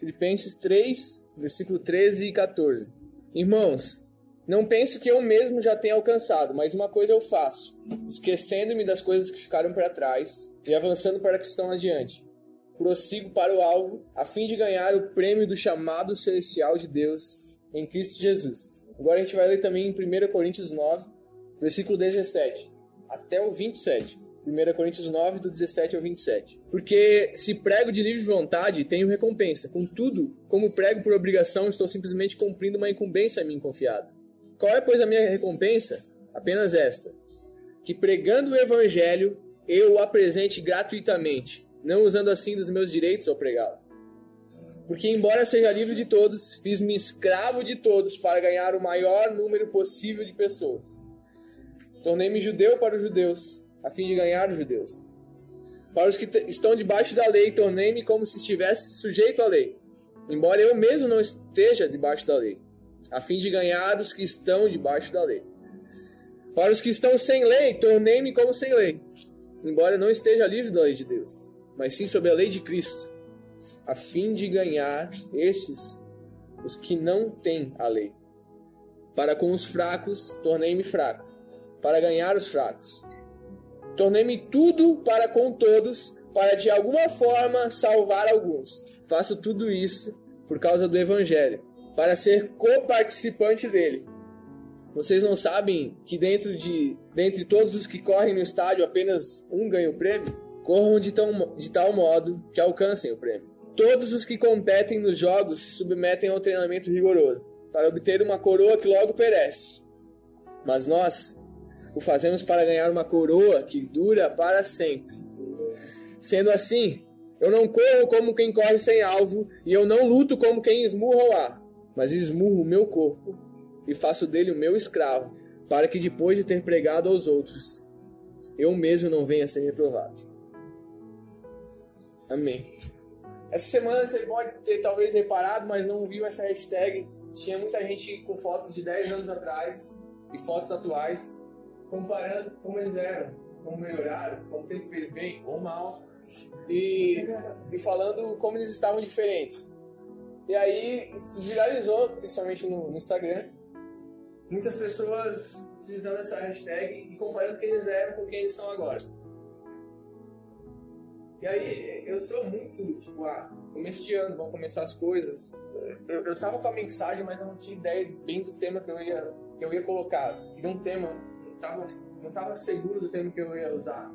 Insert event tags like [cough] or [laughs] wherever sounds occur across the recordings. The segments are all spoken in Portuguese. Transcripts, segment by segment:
Filipenses 3, versículo 13 e 14. Irmãos, não penso que eu mesmo já tenha alcançado, mas uma coisa eu faço, esquecendo-me das coisas que ficaram para trás e avançando para que estão adiante. Prossigo para o alvo, a fim de ganhar o prêmio do chamado celestial de Deus em Cristo Jesus. Agora a gente vai ler também em 1 Coríntios 9, versículo 17 até o 27. 1 Coríntios 9, do 17 ao 27. Porque se prego de livre vontade, tenho recompensa. Contudo, como prego por obrigação, estou simplesmente cumprindo uma incumbência a mim confiada. Qual é, pois, a minha recompensa? Apenas esta: que pregando o evangelho, eu o apresente gratuitamente, não usando assim dos meus direitos ao pregá-lo. Porque, embora seja livre de todos, fiz-me escravo de todos para ganhar o maior número possível de pessoas. Tornei-me judeu para os judeus a fim de ganhar os judeus. Para os que estão debaixo da lei, tornei-me como se estivesse sujeito à lei, embora eu mesmo não esteja debaixo da lei, a fim de ganhar os que estão debaixo da lei. Para os que estão sem lei, tornei-me como sem lei, embora eu não esteja livre da lei de Deus, mas sim sob a lei de Cristo, a fim de ganhar estes, os que não têm a lei. Para com os fracos, tornei-me fraco, para ganhar os fracos. Tornei-me tudo para com todos, para de alguma forma salvar alguns. Faço tudo isso por causa do Evangelho, para ser coparticipante dele. Vocês não sabem que dentro de dentre todos os que correm no estádio apenas um ganha o prêmio? Corram de, tão, de tal modo que alcancem o prêmio. Todos os que competem nos jogos se submetem ao treinamento rigoroso, para obter uma coroa que logo perece. Mas nós o fazemos para ganhar uma coroa que dura para sempre. Sendo assim, eu não corro como quem corre sem alvo, e eu não luto como quem esmurra o ar, mas esmurro o meu corpo e faço dele o meu escravo, para que depois de ter pregado aos outros, eu mesmo não venha a ser reprovado. Amém. Essa semana você pode ter talvez reparado, mas não viu essa hashtag. Tinha muita gente com fotos de 10 anos atrás e fotos atuais comparando como eles eram, como melhoraram, como tempo fez bem ou mal, e, e falando como eles estavam diferentes. E aí isso viralizou, principalmente no, no Instagram, muitas pessoas utilizando essa hashtag e comparando quem eles eram com quem eles são agora. E aí, eu sou muito, tipo, ah, começo de ano, vão começar as coisas. Eu, eu tava com a mensagem, mas eu não tinha ideia bem do tema que eu ia, que eu ia colocar. E um tema tava, não tava seguro do termo que eu ia usar.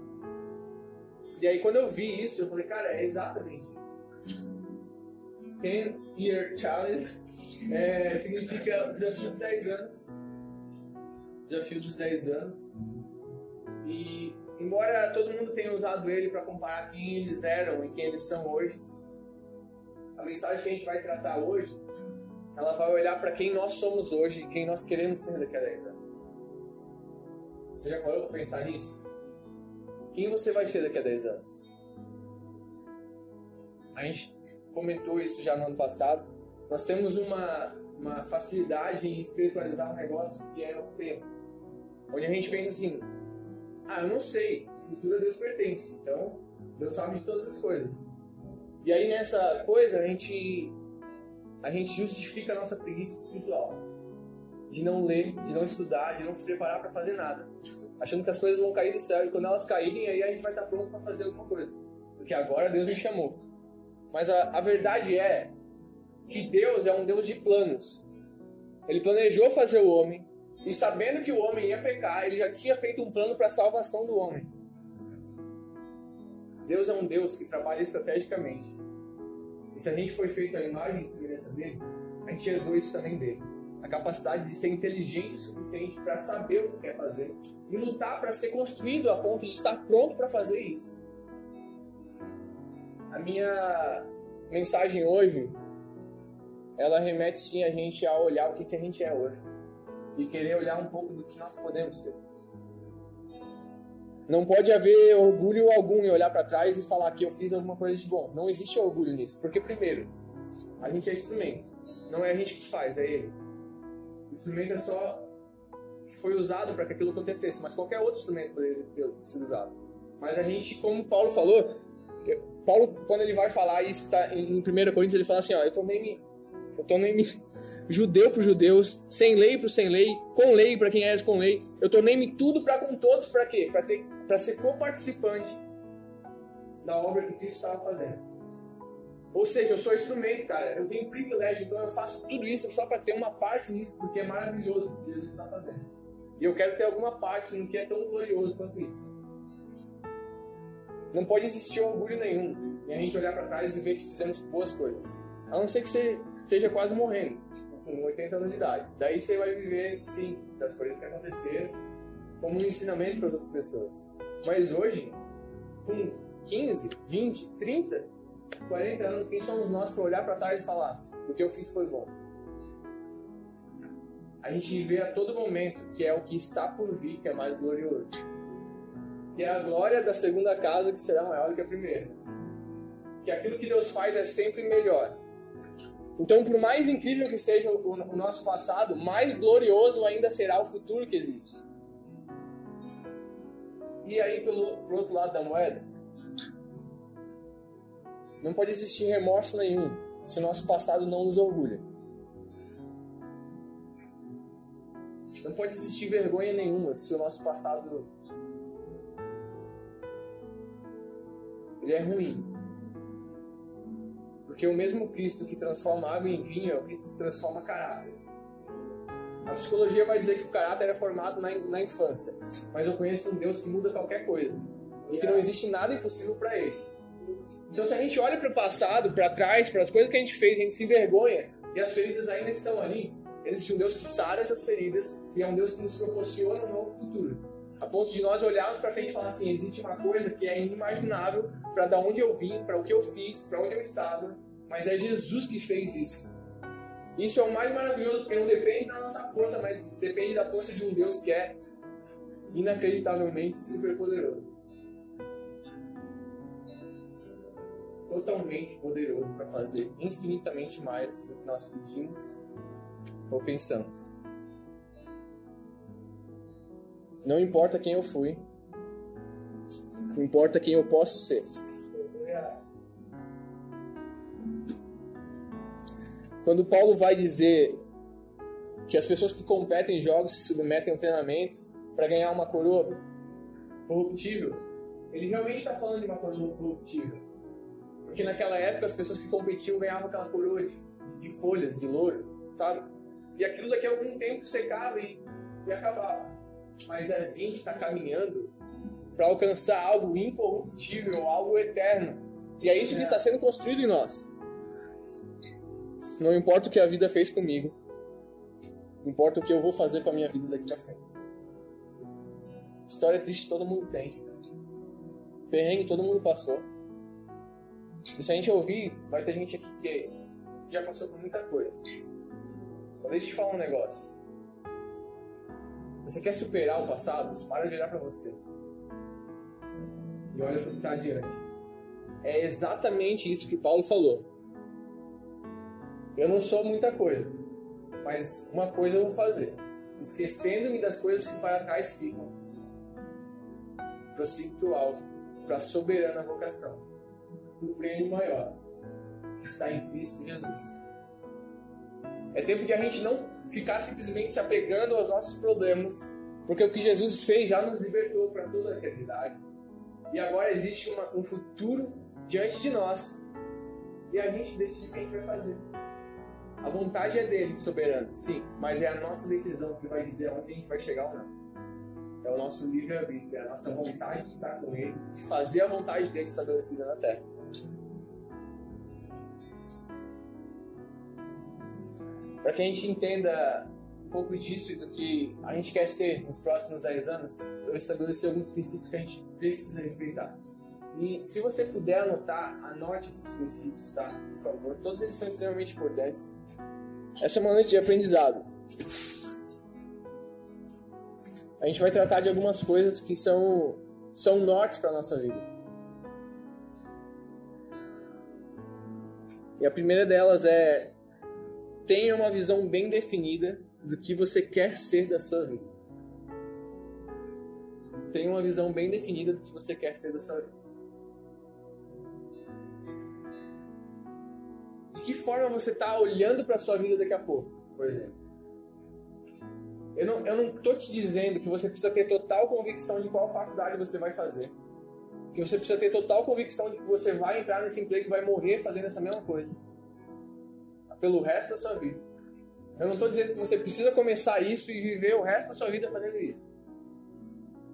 E aí quando eu vi isso, eu falei, cara, é exatamente isso. 10 Year Challenge é, significa desafio dos 10 anos. Desafio dos 10 anos. E embora todo mundo tenha usado ele para comparar quem eles eram e quem eles são hoje, a mensagem que a gente vai tratar hoje, ela vai olhar para quem nós somos hoje e quem nós queremos ser daqui a 10 anos. Você já parou para pensar nisso? Quem você vai ser daqui a 10 anos? A gente comentou isso já no ano passado. Nós temos uma, uma facilidade em espiritualizar um negócio que é o tempo. Onde a gente pensa assim: ah, eu não sei, o futuro a Deus pertence, então Deus sabe de todas as coisas. E aí nessa coisa a gente, a gente justifica a nossa preguiça espiritual de não ler, de não estudar, de não se preparar para fazer nada. Achando que as coisas vão cair do céu e quando elas caírem, aí a gente vai estar pronto para fazer alguma coisa. Porque agora Deus me chamou. Mas a, a verdade é que Deus é um Deus de planos. Ele planejou fazer o homem e sabendo que o homem ia pecar, ele já tinha feito um plano para a salvação do homem. Deus é um Deus que trabalha estrategicamente. E se a gente foi feito a imagem e semelhança dele, a gente herdou isso também dele a capacidade de ser inteligente o suficiente para saber o que quer fazer e lutar para ser construído a ponto de estar pronto para fazer isso. A minha mensagem hoje, ela remete sim a gente a olhar o que, que a gente é hoje e querer olhar um pouco do que nós podemos ser. Não pode haver orgulho algum em olhar para trás e falar que eu fiz alguma coisa de bom. Não existe orgulho nisso, porque primeiro, a gente é instrumento, não é a gente que faz, é ele. O instrumento é só foi usado para que aquilo acontecesse, mas qualquer outro instrumento poderia ter sido usado. Mas a gente, como Paulo falou, Paulo, quando ele vai falar isso, tá em 1 Coríntios, ele fala assim, ó, eu tornei-me eu tornei-me [laughs] judeu para os judeus, sem lei para sem lei, com lei para quem é com lei. Eu tornei-me tudo para com todos, para quê? Para ter para ser coparticipante da obra que Cristo estava fazendo. Ou seja, eu sou instrumento, cara. Eu tenho privilégio, então eu faço tudo isso só para ter uma parte nisso, porque é maravilhoso o que Jesus está fazendo. E eu quero ter alguma parte no que é tão glorioso quanto isso. Não pode existir orgulho nenhum e a gente olhar para trás e ver que fizemos boas coisas. A não ser que você esteja quase morrendo, com 80 anos de idade. Daí você vai viver, sim, das coisas que aconteceram, como um ensinamento para as outras pessoas. Mas hoje, com 15, 20, 30, 40 anos, quem somos nós para olhar para trás e falar: o que eu fiz foi bom? A gente vê a todo momento que é o que está por vir que é mais glorioso. Que é a glória da segunda casa que será maior que a primeira. Que aquilo que Deus faz é sempre melhor. Então, por mais incrível que seja o nosso passado, mais glorioso ainda será o futuro que existe. E aí, pelo, pro outro lado da moeda, não pode existir remorso nenhum se o nosso passado não nos orgulha. Não pode existir vergonha nenhuma se o nosso passado ele é ruim. Porque o mesmo Cristo que transforma água em vinho é o Cristo que transforma caráter. A psicologia vai dizer que o caráter é formado na, na infância, mas eu conheço um Deus que muda qualquer coisa e que não existe nada impossível para ele. Então, se a gente olha para o passado, para trás, para as coisas que a gente fez, a gente se envergonha e as feridas ainda estão ali. Existe um Deus que sara essas feridas e é um Deus que nos proporciona um novo futuro. A ponto de nós olharmos para frente e falar assim: existe uma coisa que é inimaginável para da onde eu vim, para o que eu fiz, para onde eu estava, mas é Jesus que fez isso. Isso é o mais maravilhoso, porque não depende da nossa força, mas depende da força de um Deus que é inacreditavelmente superpoderoso. Totalmente poderoso para fazer infinitamente mais do que nós pedimos ou pensamos. Não importa quem eu fui, não importa quem eu posso ser. Quando Paulo vai dizer que as pessoas que competem em jogos se submetem a um treinamento para ganhar uma coroa corruptível, ele realmente está falando de uma coroa corruptível. Porque naquela época as pessoas que competiam ganhavam aquela coroa de, folhas, de louro, sabe? E aquilo daqui a algum tempo secava e, e acabava. Mas a gente está caminhando para alcançar algo incorruptível, algo eterno. E é isso que está sendo construído em nós. Não importa o que a vida fez comigo, importa o que eu vou fazer com a minha vida daqui pra frente. História triste todo mundo tem. Perrengue todo mundo passou. E se a gente ouvir, vai ter gente que já passou por muita coisa. Mas deixa eu te falar um negócio. Você quer superar o passado? Para de olhar para você. E olha para o que está adiante. É exatamente isso que Paulo falou. Eu não sou muita coisa, mas uma coisa eu vou fazer. Esquecendo-me das coisas que para trás ficam. Prossigo para o alto, para a soberana vocação, do prêmio maior, que está em Cristo Jesus. É tempo de a gente não ficar simplesmente se apegando aos nossos problemas, porque o que Jesus fez já nos libertou para toda a eternidade. E agora existe uma, um futuro diante de nós. E a gente decide o que a gente vai fazer. A vontade é dele, soberano, sim, mas é a nossa decisão que vai dizer onde a gente vai chegar ou não. É o nosso livre-arbítrio, é a nossa vontade de estar com ele, de fazer a vontade dele estabelecida na terra. Para que a gente entenda um pouco disso e do que a gente quer ser nos próximos 10 anos, eu estabeleci alguns princípios que a gente precisa respeitar. E se você puder anotar, anote esses princípios, tá? Por favor. Todos eles são extremamente importantes. Essa é uma noite de aprendizado. A gente vai tratar de algumas coisas que são, são nortes para nossa vida. E a primeira delas é tenha uma visão bem definida do que você quer ser da sua vida. Tenha uma visão bem definida do que você quer ser da sua vida. que forma você está olhando para a sua vida daqui a pouco, por exemplo. Eu não, eu não tô te dizendo que você precisa ter total convicção de qual faculdade você vai fazer. Que você precisa ter total convicção de que você vai entrar nesse emprego e vai morrer fazendo essa mesma coisa. Pelo resto da sua vida. Eu não estou dizendo que você precisa começar isso e viver o resto da sua vida fazendo isso.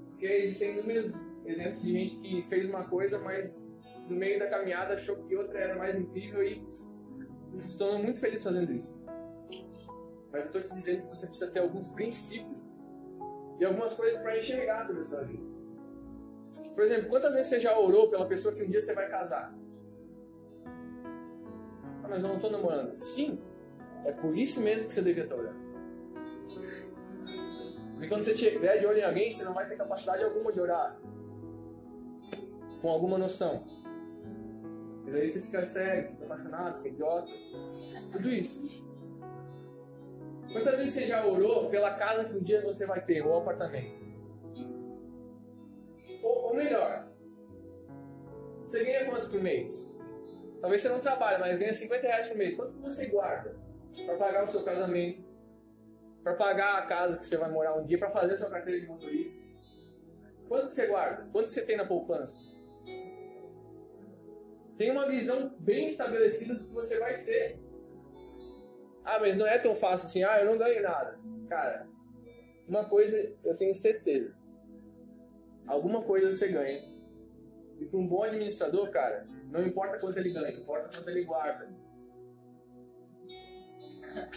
Porque existem inúmeros exemplos de gente que fez uma coisa, mas no meio da caminhada achou que outra era mais incrível e estou muito feliz fazendo isso. Mas eu estou te dizendo que você precisa ter alguns princípios e algumas coisas para enxergar sobre a sua vida. Por exemplo, quantas vezes você já orou pela pessoa que um dia você vai casar? Ah, mas eu não estou namorando. Sim, é por isso mesmo que você devia estar orando. Porque quando você estiver de olho em alguém, você não vai ter capacidade alguma de orar. Com alguma noção. Mas aí você fica cego, fica apaixonado, fica idiota. Tudo isso. Quantas vezes você já orou pela casa que um dia você vai ter, ou apartamento? Ou, ou melhor, você ganha quanto por mês? Talvez você não trabalhe, mas ganha 50 reais por mês. Quanto você guarda para pagar o seu casamento? Para pagar a casa que você vai morar um dia? Para fazer a sua carteira de motorista? Quanto você guarda? Quanto você tem na poupança? Tem uma visão bem estabelecida do que você vai ser. Ah, mas não é tão fácil assim. Ah, eu não ganho nada. Cara, uma coisa eu tenho certeza. Alguma coisa você ganha. E para um bom administrador, cara, não importa quanto ele ganha, importa quanto ele guarda.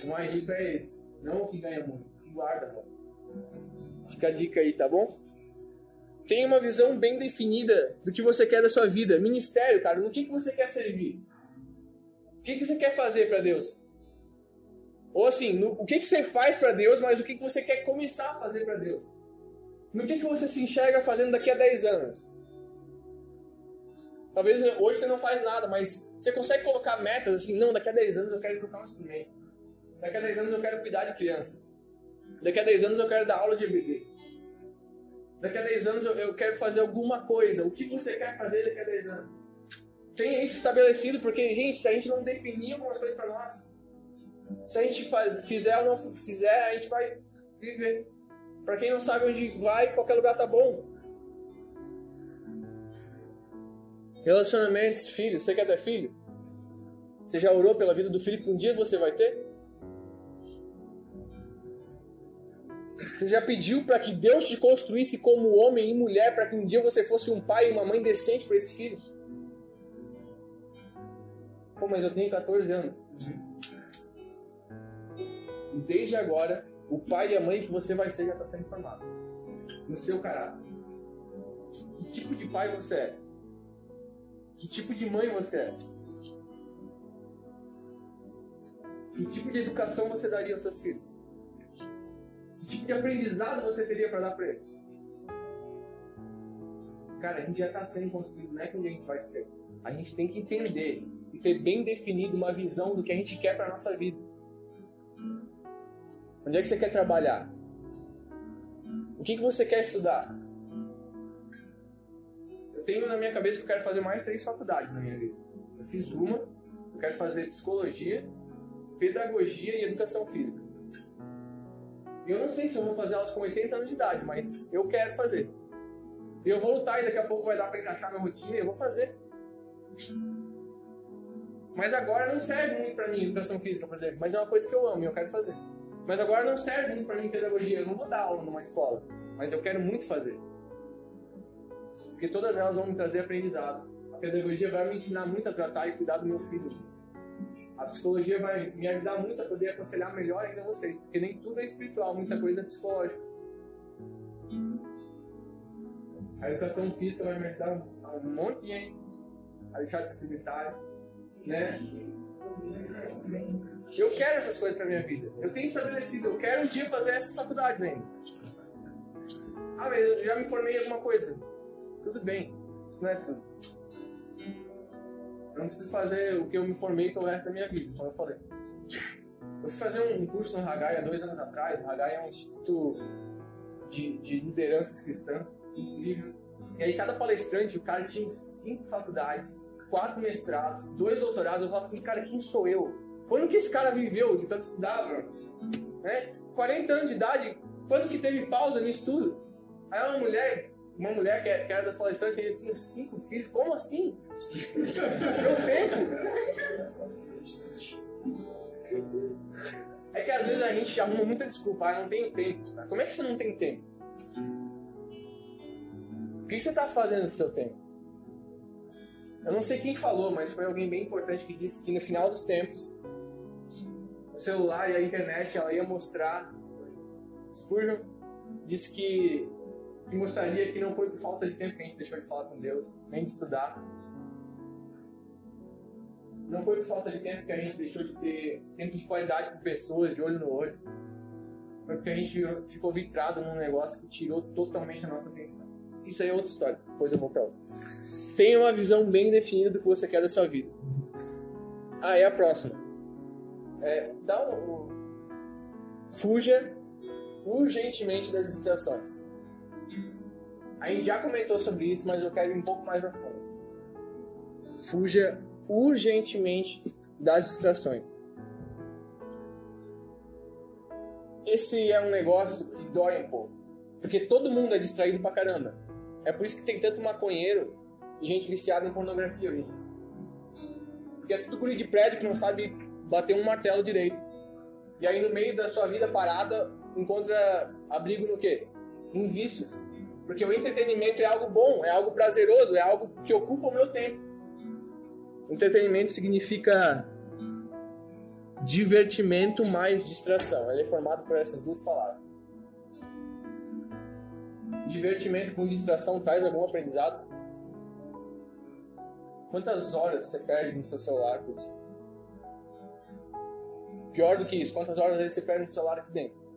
O mais rico é esse. Não o que ganha muito, o que guarda muito. Fica a dica aí, tá bom? Tenha uma visão bem definida do que você quer da sua vida. Ministério, cara, no que, que você quer servir? O que, que você quer fazer para Deus? Ou assim, no, o que, que você faz para Deus, mas o que, que você quer começar a fazer para Deus? No que, que você se enxerga fazendo daqui a 10 anos? Talvez hoje você não faz nada, mas você consegue colocar metas assim, não, daqui a 10 anos eu quero tocar um instrumento. Daqui a 10 anos eu quero cuidar de crianças. Daqui a 10 anos eu quero dar aula de EBD. Daqui a 10 anos eu, eu quero fazer alguma coisa. O que você quer fazer daqui a 10 anos? Tenha isso estabelecido, porque, gente, se a gente não definir algumas coisas para nós, se a gente faz, fizer ou não fizer, a gente vai viver. Para quem não sabe onde vai, qualquer lugar tá bom. Relacionamentos, filhos. Você quer ter filho? Você já orou pela vida do filho que um dia você vai ter? Você já pediu para que Deus te construísse como homem e mulher para que um dia você fosse um pai e uma mãe decente para esse filho? Pô, mas eu tenho 14 anos. E desde agora, o pai e a mãe que você vai ser já está sendo formado. No seu caráter. Que tipo de pai você é? Que tipo de mãe você é? Que tipo de educação você daria aos seus filhos? Que tipo de aprendizado você teria para dar para eles? Cara, a gente já está sendo construído, não é que a gente vai ser. A gente tem que entender e ter bem definido uma visão do que a gente quer para nossa vida. Onde é que você quer trabalhar? O que, que você quer estudar? Eu tenho na minha cabeça que eu quero fazer mais três faculdades na minha vida. Eu fiz uma, eu quero fazer psicologia, pedagogia e educação física. Eu não sei se eu vou fazer elas com 80 anos de idade, mas eu quero fazer. Eu vou lutar e daqui a pouco vai dar para encaixar minha rotina e eu vou fazer. Mas agora não serve muito para mim educação física, por exemplo, mas é uma coisa que eu amo e eu quero fazer. Mas agora não serve muito para mim pedagogia. Eu não vou dar aula numa escola, mas eu quero muito fazer. Porque todas elas vão me trazer aprendizado. A pedagogia vai me ensinar muito a tratar e cuidar do meu filho. A psicologia vai me ajudar muito a poder aconselhar melhor ainda vocês, porque nem tudo é espiritual, muita coisa é psicológica. A educação física vai me ajudar um monte de gente a deixar de ser sedentário, né? Eu quero essas coisas pra minha vida. Eu tenho estabelecido, eu quero um dia fazer essas faculdades ainda. Ah, mas eu já me formei em alguma coisa. Tudo bem, isso não é tudo. Eu não preciso fazer o que eu me formei pelo resto da minha vida, como eu falei. Eu fui fazer um curso no Hagai há dois anos atrás. O Hagai é um instituto de, de lideranças cristãs incrível. E aí cada palestrante, o cara tinha cinco faculdades quatro mestrados, dois doutorados, eu falo assim, cara, quem sou eu? Quando que esse cara viveu de tanto estudar? Né? 40 anos de idade, quanto que teve pausa no estudo? Aí uma mulher, uma mulher que era das palestrantes, que tinha cinco filhos, como assim? Meu tempo? É que às vezes a gente arruma muita desculpa, ah, não tenho tempo. Como é que você não tem tempo? O que você está fazendo com o seu tempo? Eu não sei quem falou, mas foi alguém bem importante que disse que no final dos tempos o celular e a internet ela ia mostrar. Spurgeon disse que, que mostraria que não foi por falta de tempo que a gente deixou de falar com Deus, nem de estudar. Não foi por falta de tempo que a gente deixou de ter tempo de qualidade com pessoas, de olho no olho. Foi porque a gente ficou vitrado num negócio que tirou totalmente a nossa atenção. Isso aí é outra história, depois eu vou pra outra. Tenha uma visão bem definida do que você quer da sua vida. Ah, e a próxima. É, dá um, um, fuja urgentemente das distrações. A gente já comentou sobre isso, mas eu quero ir um pouco mais a fundo. Fuja urgentemente das distrações. Esse é um negócio que dói um pouco. Porque todo mundo é distraído pra caramba. É por isso que tem tanto maconheiro e gente viciada em pornografia hoje. Porque é tudo guri de prédio que não sabe bater um martelo direito. E aí no meio da sua vida parada encontra abrigo no quê? Em vícios. Porque o entretenimento é algo bom, é algo prazeroso, é algo que ocupa o meu tempo. Entretenimento significa divertimento mais distração. Ele é formado por essas duas palavras. Divertimento com distração traz algum aprendizado? Quantas horas você perde no seu celular por? Pior do que isso, quantas horas você perde no celular aqui dentro?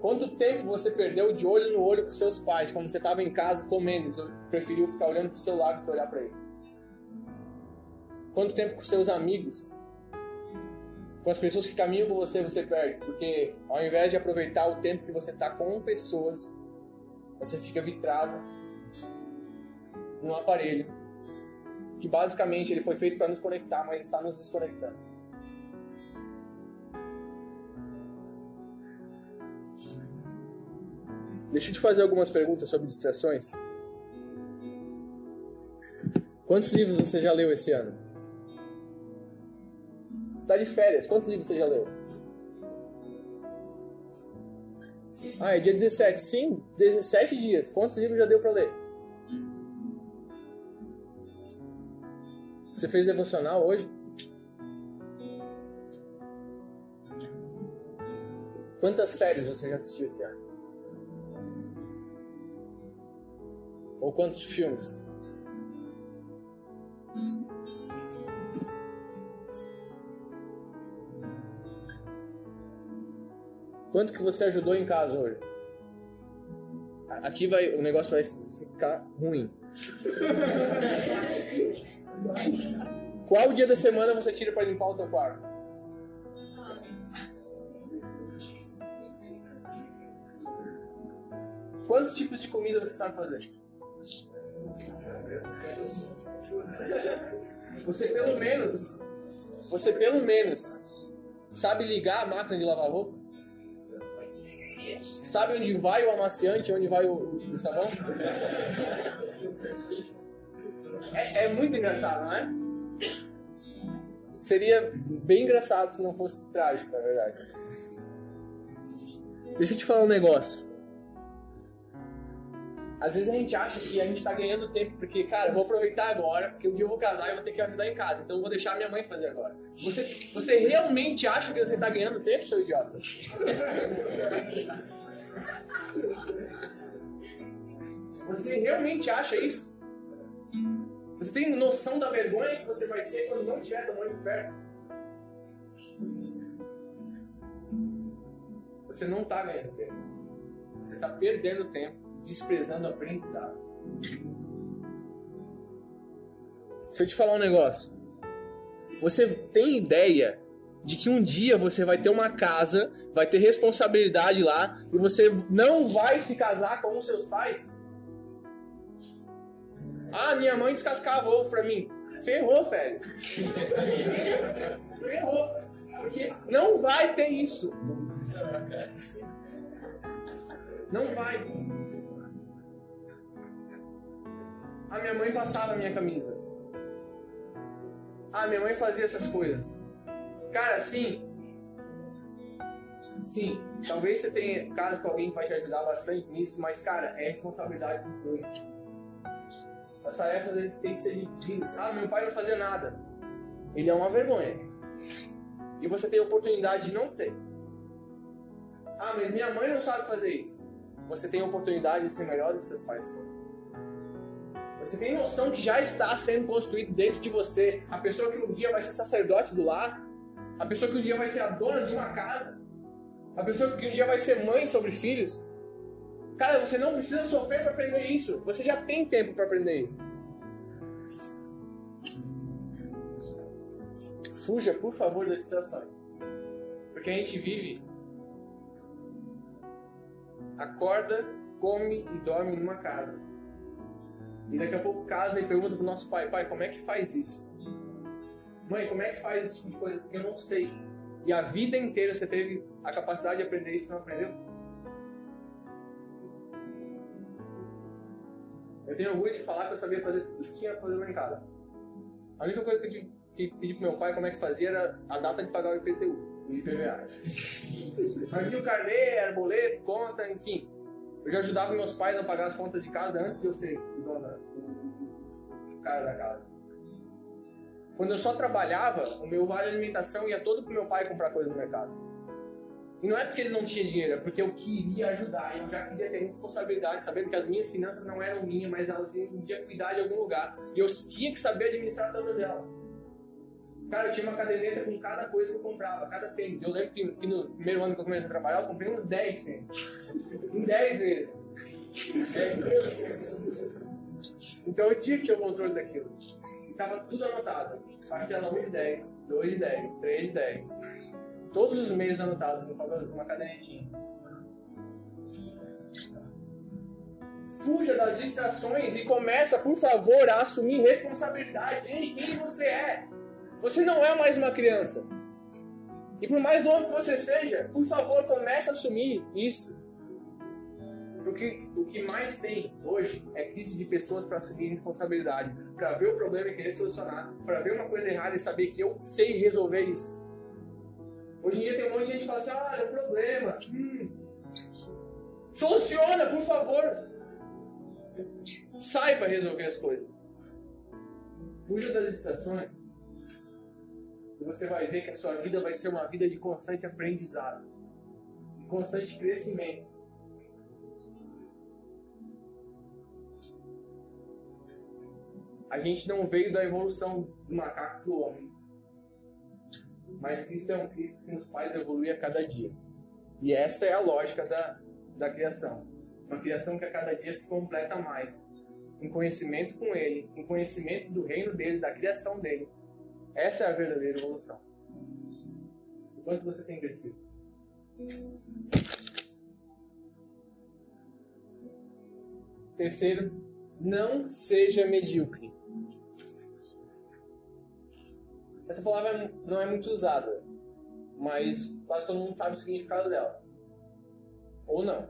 Quanto tempo você perdeu de olho no olho com seus pais quando você estava em casa comendo? Você preferiu ficar olhando pro celular do que olhar para ele? Quanto tempo com seus amigos? Com as pessoas que caminham com você, você perde. Porque ao invés de aproveitar o tempo que você está com pessoas, você fica vitrado num aparelho que basicamente ele foi feito para nos conectar, mas está nos desconectando. Deixa eu te fazer algumas perguntas sobre distrações. Quantos livros você já leu esse ano? Você está de férias, quantos livros você já leu? Ah, é dia 17. Sim, 17 dias. Quantos livros já deu para ler? Você fez devocional hoje? Quantas séries você já assistiu esse ano? Ou quantos filmes? Quanto que você ajudou em casa hoje? Aqui vai, o negócio vai ficar ruim. [laughs] Qual dia da semana você tira para limpar o teu quarto? Quantos tipos de comida você sabe fazer? Você pelo menos, você pelo menos sabe ligar a máquina de lavar roupa? Sabe onde vai o amaciante, onde vai o, o sabão? É, é, muito engraçado, não é? Seria bem engraçado se não fosse trágico, na verdade. Deixa eu te falar um negócio. Às vezes a gente acha que a gente tá ganhando tempo, porque, cara, eu vou aproveitar agora, porque um dia eu vou casar e vou ter que ajudar em casa, então eu vou deixar minha mãe fazer agora. Você, você realmente acha que você tá ganhando tempo, seu idiota? Você realmente acha isso? Você tem noção da vergonha que você vai ser quando não tiver mãe perto? Você não tá ganhando tempo. Você tá perdendo tempo desprezando o aprendizado. Deixa eu te falar um negócio. Você tem ideia de que um dia você vai ter uma casa, vai ter responsabilidade lá e você não vai se casar com os seus pais? Ah, minha mãe descascava ovo pra mim. Ferrou, velho. [laughs] Ferrou. Porque não vai ter isso. Não vai. A minha mãe passava a minha camisa. Ah, minha mãe fazia essas coisas. Cara, sim. Sim, talvez você tenha caso com alguém que vai te ajudar bastante nisso, mas, cara, é responsabilidade dos dois. As tarefas têm que ser divididas. Ah, meu pai não fazia nada. Ele é uma vergonha. E você tem a oportunidade de não ser. Ah, mas minha mãe não sabe fazer isso. Você tem a oportunidade de ser melhor do que seus pais foram. Você tem noção que já está sendo construído dentro de você a pessoa que um dia vai ser sacerdote do lar, a pessoa que um dia vai ser a dona de uma casa, a pessoa que um dia vai ser mãe sobre filhos. Cara, você não precisa sofrer para aprender isso. Você já tem tempo para aprender isso. Fuja, por favor, das distrações. Porque a gente vive, acorda, come e dorme numa casa. E daqui a pouco casa e pergunta pro nosso pai, pai, como é que faz isso? Mãe, como é que faz esse tipo de coisa? Eu não sei. E a vida inteira você teve a capacidade de aprender isso e não aprendeu? Eu tenho orgulho de falar que eu sabia fazer tudo que tinha que fazer em casa. A única coisa que eu tive que pedir pro meu pai como é que fazia era a data de pagar o IPTU, o IPVA. [laughs] Mas o carnê, era boleto, conta, enfim. Eu já ajudava meus pais a pagar as contas de casa antes de eu ser o dono, o cara da casa. Quando eu só trabalhava, o meu vale alimentação ia todo pro meu pai comprar coisa no mercado. E não é porque ele não tinha dinheiro, é porque eu queria ajudar. Eu já queria ter responsabilidade, sabendo que as minhas finanças não eram minhas, mas elas iam de cuidar de algum lugar. E eu tinha que saber administrar todas elas. Cara, eu tinha uma caderneta com cada coisa que eu comprava, cada tênis. Eu lembro que, que no primeiro ano que eu comecei a trabalhar, eu comprei uns 10 tênis. Em 10 vezes. Então eu tinha que ter o controle daquilo. E tava tudo anotado. Parcela 1 de 10, 2 de 10, 3 de 10. Todos os meses anotados numa cadernetinha. Fuja das distrações e começa, por favor, a assumir responsabilidade. Ei, quem você é? Você não é mais uma criança. E por mais novo que você seja, por favor, comece a assumir isso. Porque o que mais tem hoje é crise de pessoas para assumir responsabilidade, para ver o problema e querer solucionar, para ver uma coisa errada e saber que eu sei resolver isso. Hoje em dia tem um monte de gente que fala assim: ah, é um problema. Hum. Soluciona, por favor. Saiba resolver as coisas. Fuja das distrações. E você vai ver que a sua vida vai ser uma vida de constante aprendizado, de constante crescimento. A gente não veio da evolução do macaco para o homem. Mas Cristo é um Cristo que nos faz evoluir a cada dia. E essa é a lógica da, da criação. Uma criação que a cada dia se completa mais. Em conhecimento com Ele, em conhecimento do reino dele, da criação dele. Essa é a verdadeira evolução. O quanto você tem crescido? Terceiro, não seja medíocre. Essa palavra não é muito usada, mas quase todo mundo sabe o significado dela. Ou não.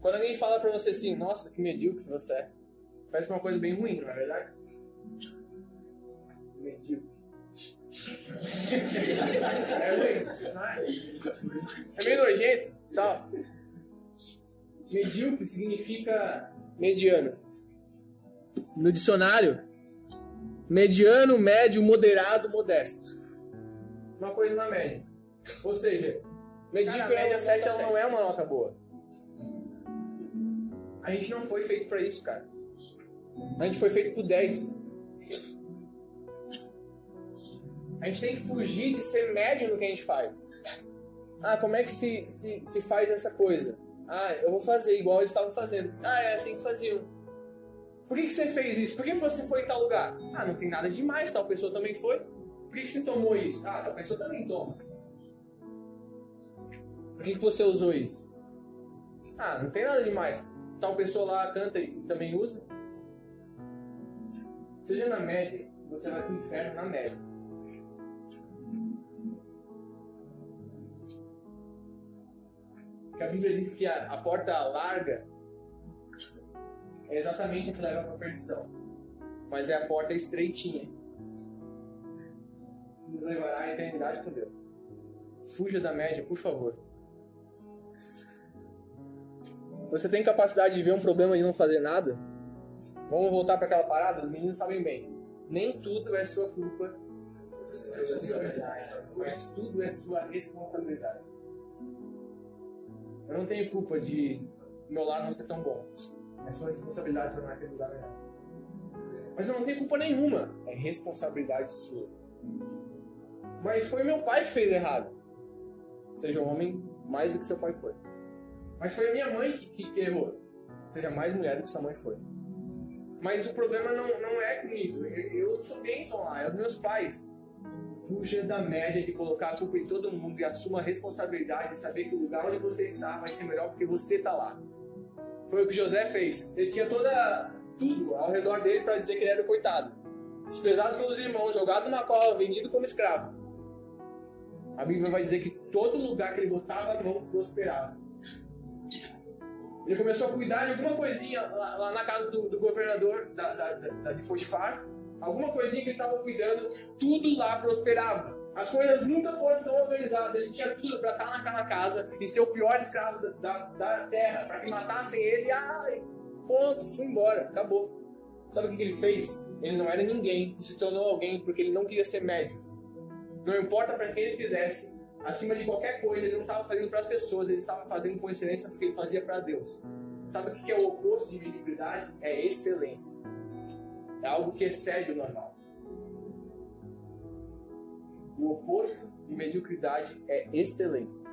Quando alguém fala pra você assim, nossa, que medíocre você é, parece uma coisa bem ruim, não é verdade? Medíocre. É ruim, é meio nojento tal. Medíocre significa mediano. No dicionário, mediano, médio, moderado, modesto. Uma coisa na média. Ou seja, medíocre média 7 ela não é uma nota boa. A gente não foi feito para isso, cara. A gente foi feito por 10. A gente tem que fugir de ser médio no que a gente faz. Ah, como é que se, se, se faz essa coisa? Ah, eu vou fazer igual eles estavam fazendo. Ah, é assim que faziam. Por que, que você fez isso? Por que você foi em tal lugar? Ah, não tem nada demais, tal pessoa também foi. Por que, que você tomou isso? Ah, tal pessoa também toma. Por que, que você usou isso? Ah, não tem nada demais. Tal pessoa lá canta e também usa. Seja na média, você vai para o inferno na média. Porque a Bíblia diz que a, a porta larga é exatamente a que leva para a perdição. Mas é a porta estreitinha. Nos levará à eternidade com Deus. Fuja da média, por favor. Você tem capacidade de ver um problema e não fazer nada? Vamos voltar para aquela parada? Os meninos sabem bem. Nem tudo é sua culpa, mas tudo é sua responsabilidade. Eu não tenho culpa de meu lado não ser tão bom. É sua responsabilidade tornar aquele lugar melhor. Mas eu não tenho culpa nenhuma. É responsabilidade sua. Mas foi meu pai que fez errado. Seja um homem mais do que seu pai foi. Mas foi a minha mãe que, que, que errou. Seja mais mulher do que sua mãe foi. Mas o problema não, não é comigo. Eu, eu sou bênção lá, é os meus pais. Fuja da média de colocar a culpa em todo mundo e assuma a responsabilidade de saber que o lugar onde você está vai ser melhor porque você está lá. Foi o que José fez. Ele tinha toda tudo ao redor dele para dizer que ele era o coitado. Desprezado pelos irmãos, jogado na cova, vendido como escravo. A Bíblia vai dizer que todo lugar que ele botava a mão prosperava. Ele começou a cuidar de alguma coisinha lá, lá na casa do, do governador da, da, da, de Potifar. Alguma coisinha que ele estava cuidando, tudo lá prosperava. As coisas nunca foram tão organizadas. Ele tinha tudo para estar naquela casa e ser o pior escravo da, da, da terra, para que matassem ele. Ai, ponto, fui embora, acabou. Sabe o que ele fez? Ele não era ninguém, se tornou alguém porque ele não queria ser médico. Não importa para quem ele fizesse, acima de qualquer coisa, ele não estava fazendo para as pessoas, ele estava fazendo com excelência porque ele fazia para Deus. Sabe o que é o oposto de mediocridade? É excelência. É algo que excede o normal. O oposto de mediocridade é excelência.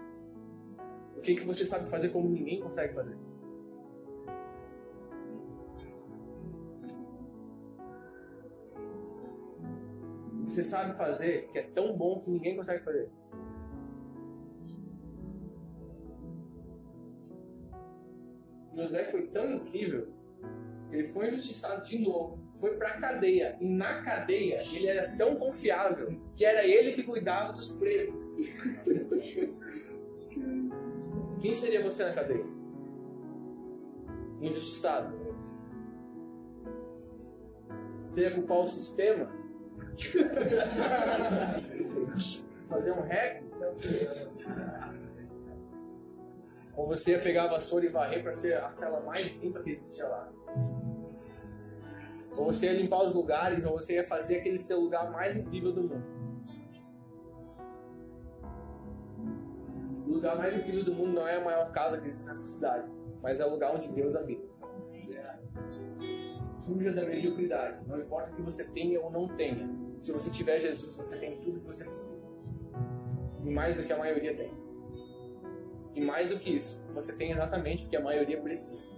O que, que você sabe fazer como ninguém consegue fazer? Você sabe fazer que é tão bom que ninguém consegue fazer. José foi tão incrível que ele foi injustiçado de novo, foi para a cadeia e na cadeia ele era tão confiável que era ele que cuidava dos presos. [laughs] Quem seria você na cadeia? Injustiçado. Você ia culpar o sistema? [laughs] Fazer um rec? Ou você ia pegar a vassoura e varrer para ser a cela mais limpa que existia lá. Ou você ia limpar os lugares, ou você ia fazer aquele seu lugar mais incrível do mundo. O lugar mais incrível do mundo não é a maior casa que existe nessa cidade, mas é o lugar onde Deus habita. Fuja da mediocridade. Não importa o que você tenha ou não tenha. Se você tiver Jesus, você tem tudo que você precisa. E mais do que a maioria tem. E mais do que isso, você tem exatamente o que a maioria precisa.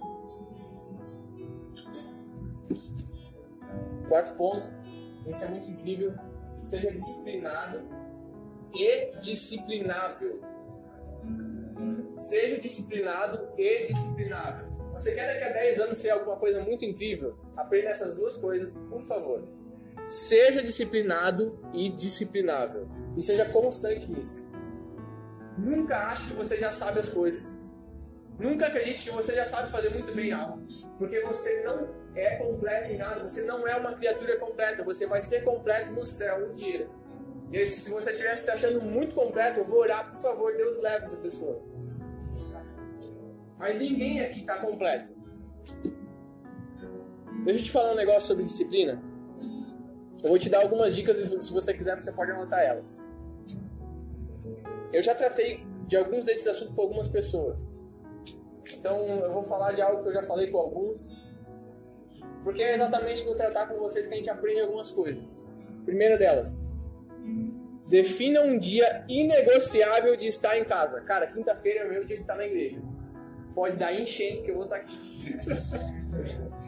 Quarto ponto, esse é muito incrível, seja disciplinado e disciplinável. Seja disciplinado e disciplinável. Você quer daqui a 10 anos ser alguma coisa muito incrível? Aprenda essas duas coisas, por favor. Seja disciplinado e disciplinável. E seja constante nisso. Nunca ache que você já sabe as coisas. Nunca acredite que você já sabe fazer muito bem algo. Porque você não é completo em nada. Você não é uma criatura completa. Você vai ser completo no céu um dia. E se você estiver se achando muito completo, eu vou orar, por favor, Deus leve essa pessoa. Mas ninguém aqui está completo. Deixa eu te falar um negócio sobre disciplina. Eu vou te dar algumas dicas e se você quiser, você pode anotar elas. Eu já tratei de alguns desses assuntos com algumas pessoas. Então eu vou falar de algo que eu já falei com alguns. Porque é exatamente no tratar com vocês que a gente aprende algumas coisas. Primeira delas, defina um dia inegociável de estar em casa. Cara, quinta-feira é o meu dia de estar na igreja. Pode dar enchente que eu vou estar aqui. [laughs]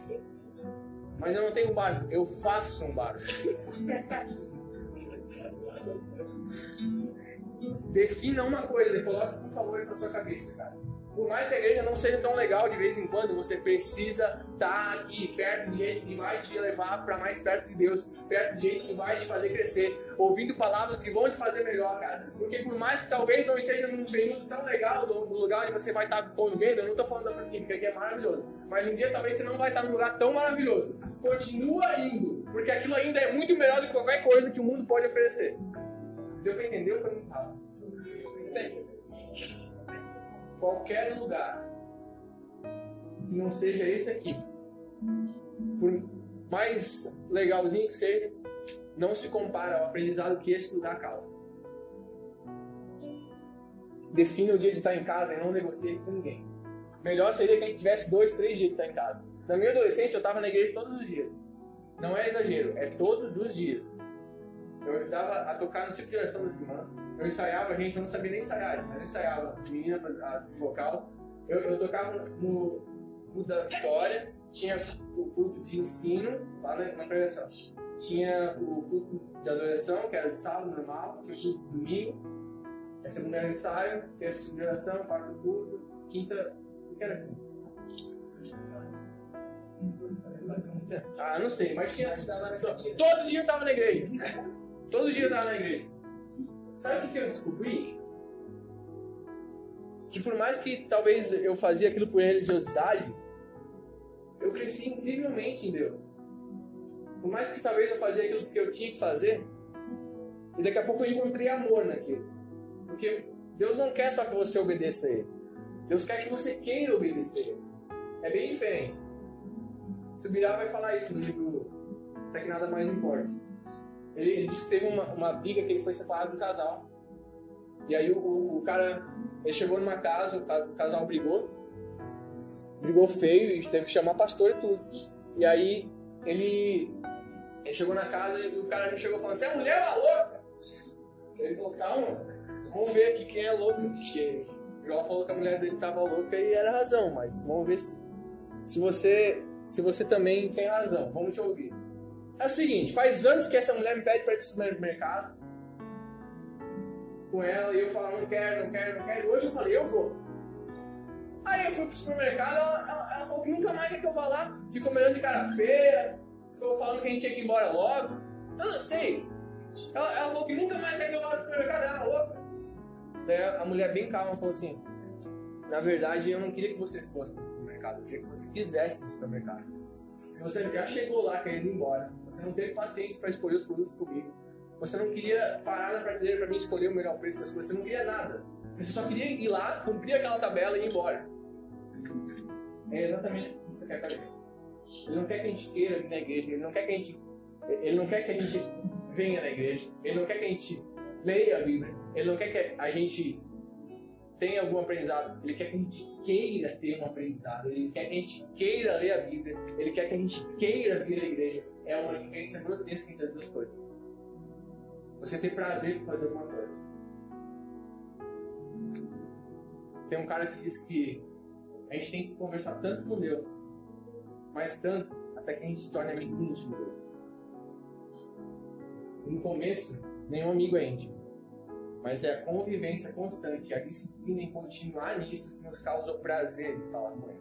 Mas eu não tenho barco, eu faço um barco. [laughs] Defina uma coisa e coloque por favor isso na sua cabeça, cara. Por mais que a igreja não seja tão legal de vez em quando, você precisa estar aqui perto de gente que vai te levar para mais perto de Deus, perto de gente que vai te fazer crescer, ouvindo palavras que vão te fazer melhor, cara. Porque por mais que talvez não esteja num período tão legal, no lugar onde você vai estar convivendo, eu não estou falando da Franquímica, que é maravilhoso, mas um dia talvez você não vai estar num lugar tão maravilhoso. Continua indo, porque aquilo ainda é muito melhor do que qualquer coisa que o mundo pode oferecer. Deu para entender? Foi muito rápido. Entende? Qualquer lugar que não seja esse aqui, por mais legalzinho que seja, não se compara ao aprendizado que esse lugar causa. Defina o dia de estar em casa e não negocie com ninguém. Melhor seria que a gente tivesse dois, três dias de estar em casa. Na minha adolescência eu estava na igreja todos os dias. Não é exagero, é todos os dias. Eu ajudava a tocar no ciclo de oração das irmãs. Eu ensaiava, a gente não sabia nem ensaiar, mas ensaiava menina a vocal. Eu, eu tocava no culto da vitória, tinha o culto de ensino lá na, na pregação. Tinha o culto de adoração, que era de sábado normal, tinha o culto de domingo. A segunda era ensaio, terça de oração, quarto culto, quinta. O que era quinta? Ah, não sei, mas tinha. Todo dia eu tava na igreja. [laughs] Todo dia eu estava na igreja. Sabe o que eu descobri? Que por mais que talvez eu fazia aquilo por religiosidade, eu cresci incrivelmente em Deus. Por mais que talvez eu fazia aquilo que eu tinha que fazer, e daqui a pouco eu encontrei amor naquilo. Porque Deus não quer só que você obedeça a Ele. Deus quer que você queira obedecer Ele. É bem diferente. Subirá vai falar isso no livro Até que Nada Mais Importa. Ele, ele disse que teve uma, uma briga que ele foi separado do casal. E aí o, o, o cara, ele chegou numa casa, o casal brigou, brigou feio e teve que chamar pastor e tudo. E aí ele, ele chegou na casa e o cara chegou falando: Você é mulher ou é louca? Ele falou: Calma, vamos ver aqui quem é louco. Porque o João falou que a mulher dele estava louca e era razão, mas vamos ver se, se você se você também tem razão. Vamos te ouvir. É o seguinte, faz anos que essa mulher me pede para ir pro supermercado com ela e eu falo, não quero, não quero, não quero. Hoje eu falei, eu vou. Aí eu fui pro supermercado, ela, ela, ela falou que nunca mais quer que eu vá lá. Ficou me olhando de cara feia, ficou falando que a gente tinha que ir embora logo. Eu não sei. Ela, ela falou que nunca mais quer que eu vá pro supermercado, ela é louca. Daí a mulher bem calma falou assim, na verdade eu não queria que você fosse no supermercado, eu queria que você quisesse ir no supermercado. Você já chegou lá querendo ir embora. Você não teve paciência para escolher os produtos comigo. Você não queria parar na prateleira para mim escolher o melhor preço das coisas. Você não queria nada. Você só queria ir lá, cumprir aquela tabela e ir embora. É exatamente isso que você quer. Ele não quer que a gente queira vir na igreja. Ele não quer que a gente, ele não quer que a gente venha na igreja. Ele não quer que a gente leia a Bíblia. Ele não quer que a gente tem algum aprendizado, ele quer que a gente queira ter um aprendizado, ele quer que a gente queira ler a Bíblia, ele quer que a gente queira vir à igreja. É uma diferença grotesca entre as duas coisas. Você ter prazer por fazer alguma coisa. Tem um cara que diz que a gente tem que conversar tanto com Deus, mas tanto, até que a gente se torne amigo íntimo. No começo, nenhum amigo é íntimo. Mas é a convivência constante, a disciplina em continuar nisso que nos causa o prazer de falar com ele.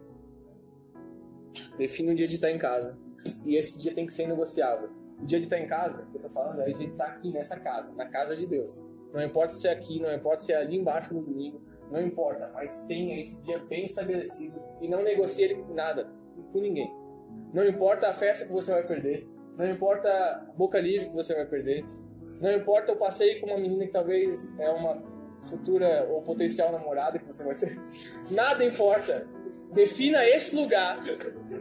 Define um dia de estar em casa. E esse dia tem que ser negociável. O dia de estar em casa, eu tô falando, é dia de estar aqui nessa casa, na casa de Deus. Não importa se é aqui, não importa se é ali embaixo no domingo, não importa, mas tenha esse dia bem estabelecido e não negocie ele com nada, com ninguém. Não importa a festa que você vai perder, não importa a boca livre que você vai perder, não importa o passeio com uma menina que talvez é uma futura ou potencial namorada que você vai ter. [laughs] Nada importa. Defina esse lugar.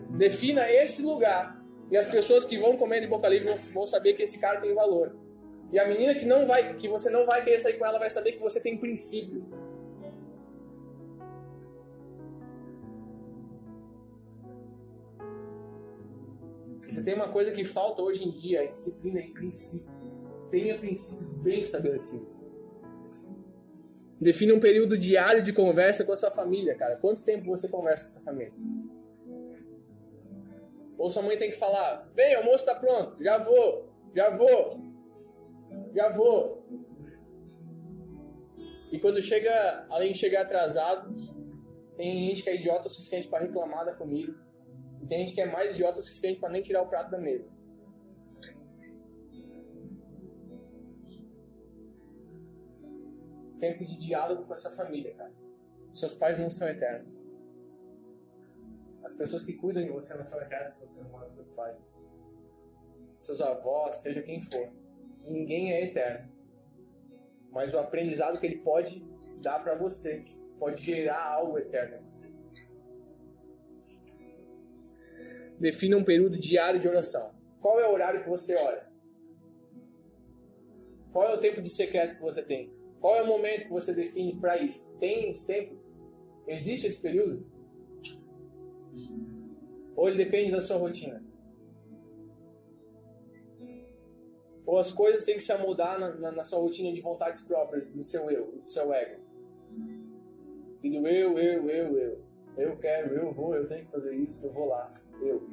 Defina esse lugar. E as pessoas que vão comer de boca livre vão saber que esse cara tem valor. E a menina que não vai, que você não vai querer sair com ela vai saber que você tem princípios. Você tem uma coisa que falta hoje em dia, é disciplina e princípios tenha princípios bem estabelecidos. Define um período diário de conversa com a sua família, cara. Quanto tempo você conversa com a sua família? Ou sua mãe tem que falar: vem, almoço tá pronto, já vou, já vou, já vou. E quando chega, além de chegar atrasado, Tem gente que é idiota o suficiente para reclamar da comida. E tem gente que é mais idiota o suficiente para nem tirar o prato da mesa. Tempo de diálogo com essa família, cara. Seus pais não são eternos. As pessoas que cuidam de você não são eternas se você não mora com seus pais. Seus avós, seja quem for. Ninguém é eterno. Mas o aprendizado que ele pode dar para você pode gerar algo eterno em você. Defina um período diário de oração. Qual é o horário que você ora? Qual é o tempo de secreto que você tem? Qual é o momento que você define para isso? Tem esse tempo? Existe esse período? Ou ele depende da sua rotina? Ou as coisas têm que se amoldar na, na, na sua rotina de vontades próprias, do seu eu, do seu ego? E do eu, eu, eu, eu. Eu quero, eu vou, eu tenho que fazer isso, eu vou lá. Eu.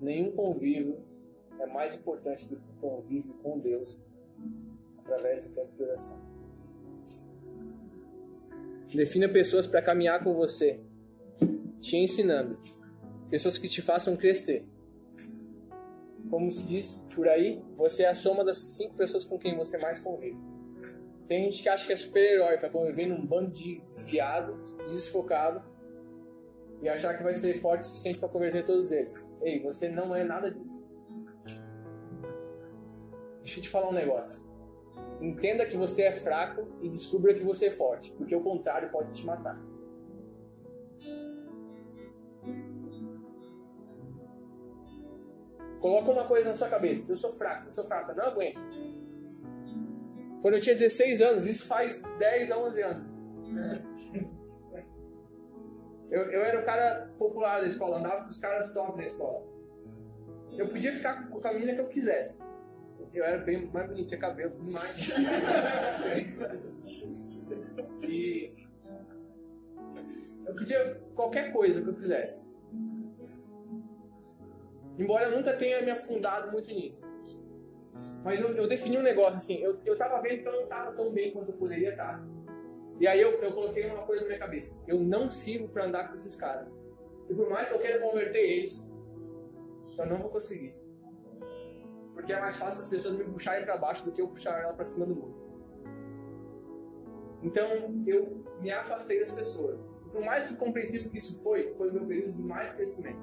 Nenhum convívio é mais importante do que o convívio com Deus através do tempo de oração. Defina pessoas para caminhar com você, te ensinando. Pessoas que te façam crescer. Como se diz por aí, você é a soma das cinco pessoas com quem você mais convive. Tem gente que acha que é super-herói para conviver num bando de desviado, desfocado e achar que vai ser forte o suficiente para converter todos eles. Ei, você não é nada disso. Deixa eu te falar um negócio. Entenda que você é fraco e descubra que você é forte, porque o contrário pode te matar. Coloca uma coisa na sua cabeça. Eu sou fraco, eu sou fraco, eu não aguento. Quando eu tinha 16 anos, isso faz 10 a 11 anos. Eu, eu era o cara popular da escola, andava com os caras top da escola. Eu podia ficar com a menina que eu quisesse. Eu era bem mais bonito, tinha cabelo, tudo mais. [laughs] e eu podia qualquer coisa que eu quisesse. Embora eu nunca tenha me afundado muito nisso. Mas eu, eu defini um negócio assim, eu, eu tava vendo que eu não tava tão bem quanto eu poderia estar. E aí eu, eu coloquei uma coisa na minha cabeça. Eu não sirvo para andar com esses caras. E por mais que eu queira converter eles, eu não vou conseguir. Porque é mais fácil as pessoas me puxarem para baixo do que eu puxar ela para cima do muro. Então eu me afastei das pessoas. Por mais incompreensível que isso foi, foi o meu período de mais crescimento.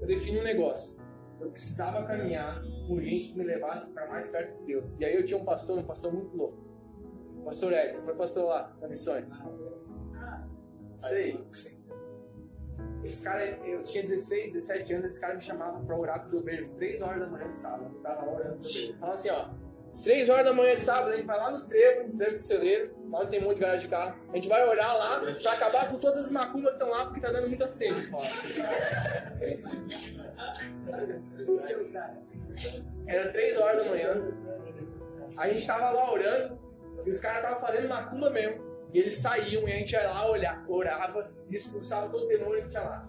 Eu defini um negócio eu precisava caminhar com gente que me levasse para mais perto de Deus. E aí eu tinha um pastor, um pastor muito louco. Pastor Edson, foi pastor lá na missões. Sei. Esse cara, eu tinha 16, 17 anos, esse cara me chamava para orar com os obreiros 3 horas da manhã de sábado. Eu tava orando Falava assim, ó, 3 horas da manhã de sábado, a gente vai lá no trevo, no trevo do celeiro, lá onde tem muito garagem de carro. A gente vai orar lá pra acabar com todas as macumbas que estão lá, porque tá dando muito acidente. Era 3 horas da manhã. A gente tava lá orando, e os caras estavam fazendo macumba mesmo. E eles saíam e a gente ia lá olhar, orava e expulsava todo o demônio que tinha lá.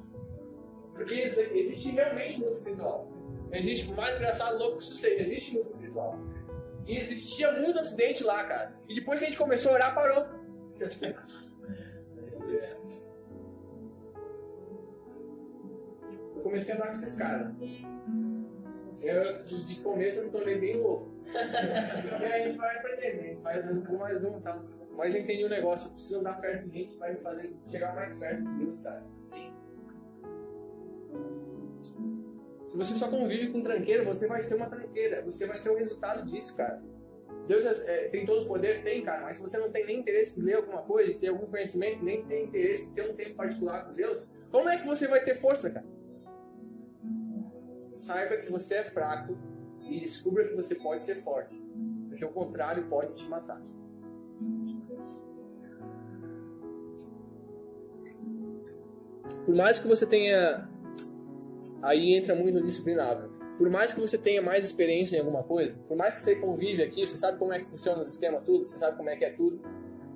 Porque existe realmente mundo espiritual. Existe, por mais engraçado, louco que isso seja, existe mundo espiritual. E existia muito acidente lá, cara. E depois que a gente começou a orar, parou. Eu comecei a andar com esses caras. Eu, de começo eu me tornei bem louco. e aí vai aprendendo, vai dando mais um e tal. Mas eu entendi o negócio, eu preciso andar perto de gente vai me fazer chegar mais perto de Deus, cara. Se você só convive com tranqueira, você vai ser uma tranqueira. Você vai ser o resultado disso, cara. Deus é, é, tem todo o poder? Tem, cara. Mas se você não tem nem interesse de ler alguma coisa, de ter algum conhecimento, nem tem interesse de ter um tempo particular com Deus, como é que você vai ter força, cara? Saiba que você é fraco e descubra que você pode ser forte. Porque o contrário pode te matar. Por mais que você tenha aí entra muito no disciplinável. Por mais que você tenha mais experiência em alguma coisa, por mais que você convive aqui, você sabe como é que funciona os esquemas tudo, você sabe como é que é tudo,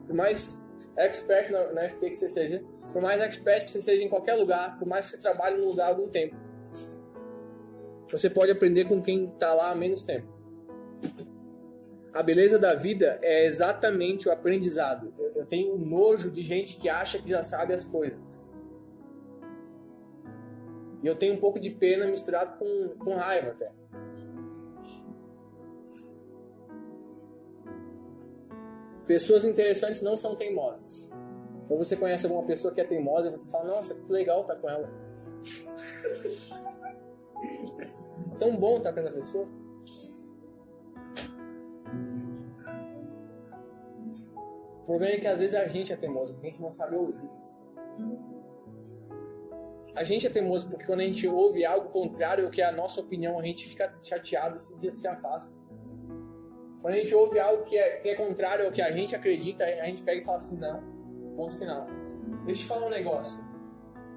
por mais expert na, na FT que você seja, por mais expert que você seja em qualquer lugar, por mais que você trabalhe num lugar há algum tempo, você pode aprender com quem está lá há menos tempo. A beleza da vida é exatamente o aprendizado. Eu tenho nojo de gente que acha que já sabe as coisas. E eu tenho um pouco de pena misturado com, com raiva até. Pessoas interessantes não são teimosas. Quando você conhece alguma pessoa que é teimosa, você fala, nossa, que legal estar com ela. [laughs] Tão bom estar com essa pessoa. O problema é que às vezes a gente é teimoso, porque a gente não sabe ouvir. A gente é teimoso porque quando a gente ouve algo contrário ao que é a nossa opinião, a gente fica chateado e se afasta. Quando a gente ouve algo que é, que é contrário ao que a gente acredita, a gente pega e fala assim, não, ponto final. Deixa eu te falar um negócio.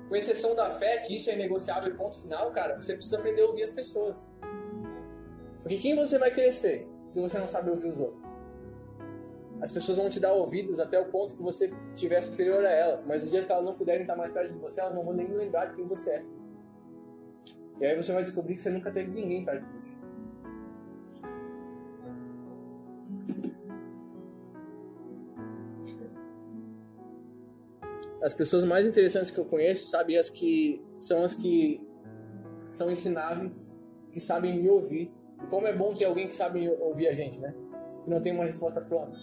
Com exceção da fé, que isso é negociável ponto final, cara, você precisa aprender a ouvir as pessoas. Porque quem você vai crescer se você não sabe ouvir os outros? As pessoas vão te dar ouvidos até o ponto que você estiver superior a elas, mas o dia que elas não puderem estar mais perto de você, elas não vão nem lembrar de quem você é. E aí você vai descobrir que você nunca teve ninguém perto de você. As pessoas mais interessantes que eu conheço, sabe, as que são as que são ensináveis, que sabem me ouvir. E como é bom ter alguém que sabe ouvir a gente, né? Que não tem uma resposta pronta.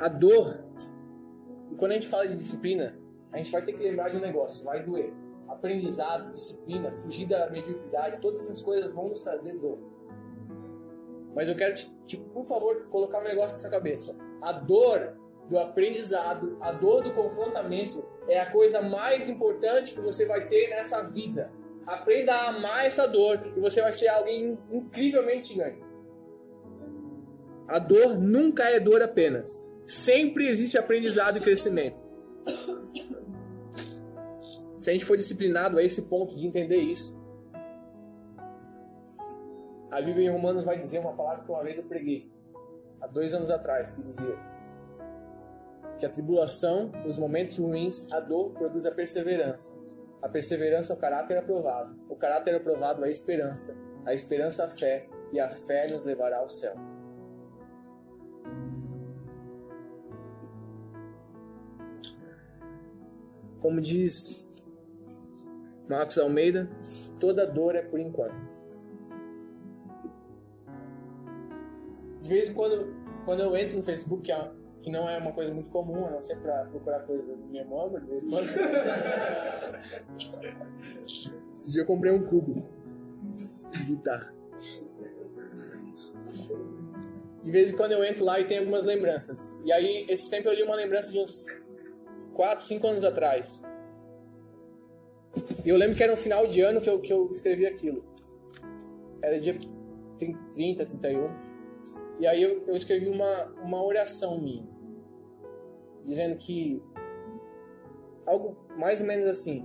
A dor, e quando a gente fala de disciplina, a gente vai ter que lembrar de um negócio, vai doer. Aprendizado, disciplina, fugir da mediocridade, todas essas coisas vão nos trazer dor. Mas eu quero, te, te, por favor, colocar um negócio na sua cabeça. A dor do aprendizado, a dor do confrontamento é a coisa mais importante que você vai ter nessa vida. Aprenda a amar essa dor e você vai ser alguém incrivelmente grande. A dor nunca é dor apenas. Sempre existe aprendizado e crescimento. Se a gente for disciplinado a esse ponto de entender isso, a Bíblia em Romanos vai dizer uma palavra que uma vez eu preguei, há dois anos atrás, que dizia que a tribulação, os momentos ruins, a dor produz a perseverança. A perseverança é o caráter aprovado. O caráter aprovado é a esperança. A esperança a fé. E a fé nos levará ao céu. Como diz Marcos Almeida, toda dor é por enquanto. De vez em quando, quando eu entro no Facebook, que, é, que não é uma coisa muito comum, a não ser para procurar coisa no minha móvel, de vez em quando. [laughs] Esse dia eu comprei um cubo de guitarra. De vez em quando eu entro lá e tem algumas lembranças. E aí, esse tempo eu li uma lembrança de uns 4, 5 anos atrás. E eu lembro que era no final de ano que eu, que eu escrevi aquilo. Era dia 30, 31. E aí eu, eu escrevi uma, uma oração minha. Dizendo que. Algo mais ou menos assim.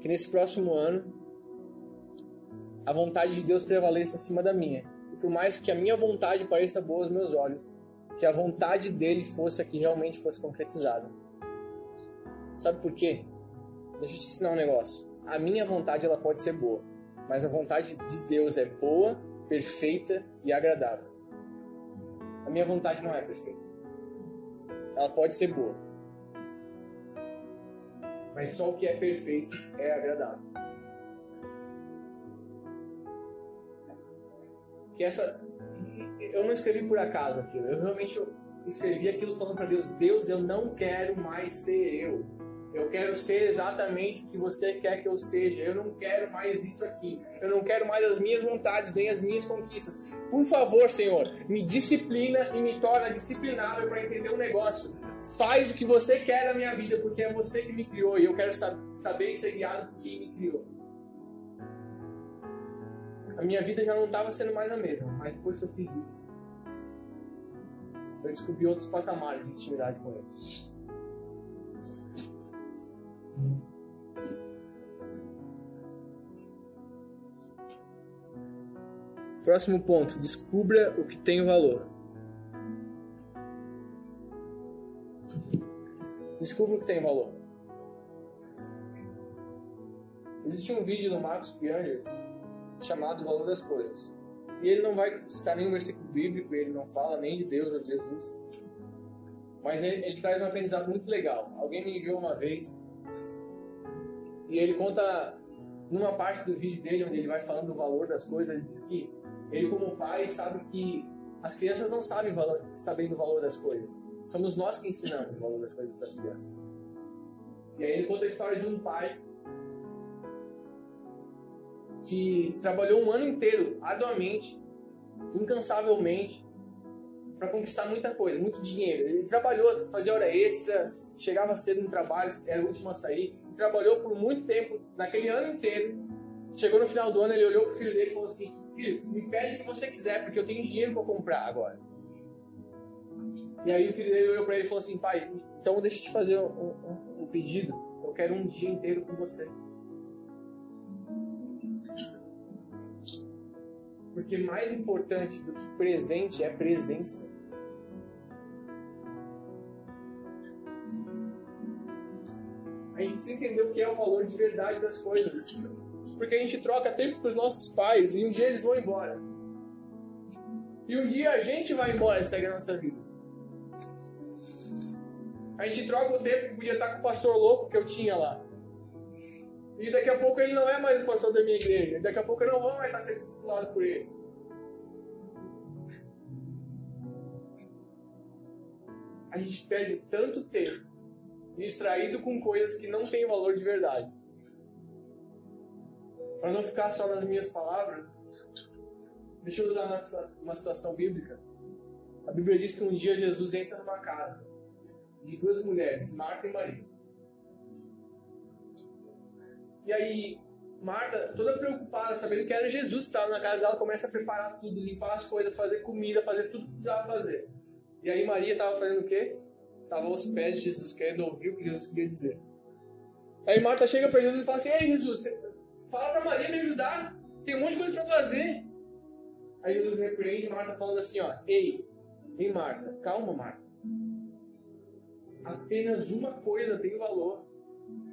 Que nesse próximo ano. A vontade de Deus prevaleça acima da minha. E por mais que a minha vontade pareça boa aos meus olhos, que a vontade dele fosse a que realmente fosse concretizada. Sabe por quê? Deixa eu te ensinar um negócio. A minha vontade ela pode ser boa, mas a vontade de Deus é boa, perfeita e agradável. A minha vontade não é perfeita. Ela pode ser boa. Mas só o que é perfeito é agradável. Que essa eu não escrevi por acaso aquilo. Eu realmente escrevi aquilo falando para Deus: Deus, eu não quero mais ser eu. Eu quero ser exatamente o que você quer que eu seja. Eu não quero mais isso aqui. Eu não quero mais as minhas vontades, nem as minhas conquistas. Por favor, Senhor, me disciplina e me torna disciplinável para entender o um negócio. Faz o que você quer na minha vida, porque é você que me criou e eu quero saber e ser guiado por quem me criou. A minha vida já não estava sendo mais a mesma, mas depois que eu fiz isso, eu descobri outros patamares de intimidade com ele. Próximo ponto: descubra o que tem valor. Descubra o que tem valor. Existe um vídeo do Marcos Piangers chamado Valor das Coisas. E ele não vai citar nenhum versículo bíblico, ele não fala nem de Deus ou de Jesus. Mas ele, ele traz um aprendizado muito legal. Alguém me enviou uma vez e ele conta numa parte do vídeo dele onde ele vai falando do valor das coisas, ele diz que ele como pai sabe que as crianças não sabem valor, sabem do valor das coisas. Somos nós que ensinamos o valor das coisas para as crianças. E aí ele conta a história de um pai que trabalhou um ano inteiro, arduamente, incansavelmente, para conquistar muita coisa, muito dinheiro. Ele trabalhou, fazia hora extra, chegava cedo no trabalho, era o último a sair. trabalhou por muito tempo, naquele ano inteiro. Chegou no final do ano, ele olhou pro filho dele e falou assim: Filho, me pede o que você quiser, porque eu tenho dinheiro para comprar agora. E aí o filho dele olhou para ele e falou assim: Pai, então deixa eu te fazer um, um, um pedido. Eu quero um dia inteiro com você. Porque mais importante do que presente é presença. A gente precisa entender o que é o valor de verdade das coisas. Porque a gente troca tempo com os nossos pais e um dia eles vão embora. E um dia a gente vai embora e segue a nossa vida. A gente troca o tempo que podia estar com o pastor louco que eu tinha lá. E daqui a pouco ele não é mais o pastor da minha igreja. E daqui a pouco eu não vou mais estar sendo discipulado por ele. A gente perde tanto tempo distraído com coisas que não têm valor de verdade. Para não ficar só nas minhas palavras, deixa eu usar uma, situação bíblica. A Bíblia diz que um dia Jesus entra numa casa de duas mulheres, Marta e Maria. E aí, Marta, toda preocupada, sabendo que era Jesus que estava na casa dela, começa a preparar tudo, limpar as coisas, fazer comida, fazer tudo que precisava fazer. E aí, Maria estava fazendo o quê? Estava aos pés de Jesus, querendo ouvir o que Jesus queria dizer. Aí, Marta chega para Jesus e fala assim: Ei, Jesus, fala para Maria me ajudar, tem um monte de coisa para fazer. Aí, Jesus repreende Marta falando assim: Ó, ei, ei, Marta, calma, Marta. Apenas uma coisa tem valor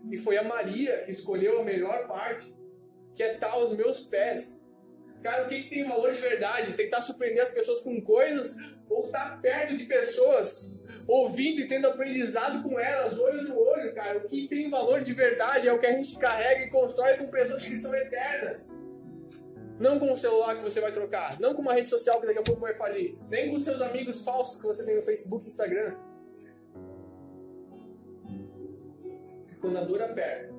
e foi a Maria que escolheu a melhor parte, que é estar aos meus pés. Cara, o que, que tem valor de verdade? Tentar surpreender as pessoas com coisas ou estar perto de pessoas, ouvindo e tendo aprendizado com elas, olho no olho, cara. O que tem valor de verdade é o que a gente carrega e constrói com pessoas que são eternas. Não com o celular que você vai trocar, não com uma rede social que daqui a pouco vai falir, nem com seus amigos falsos que você tem no Facebook e Instagram. Quando a dor aperta.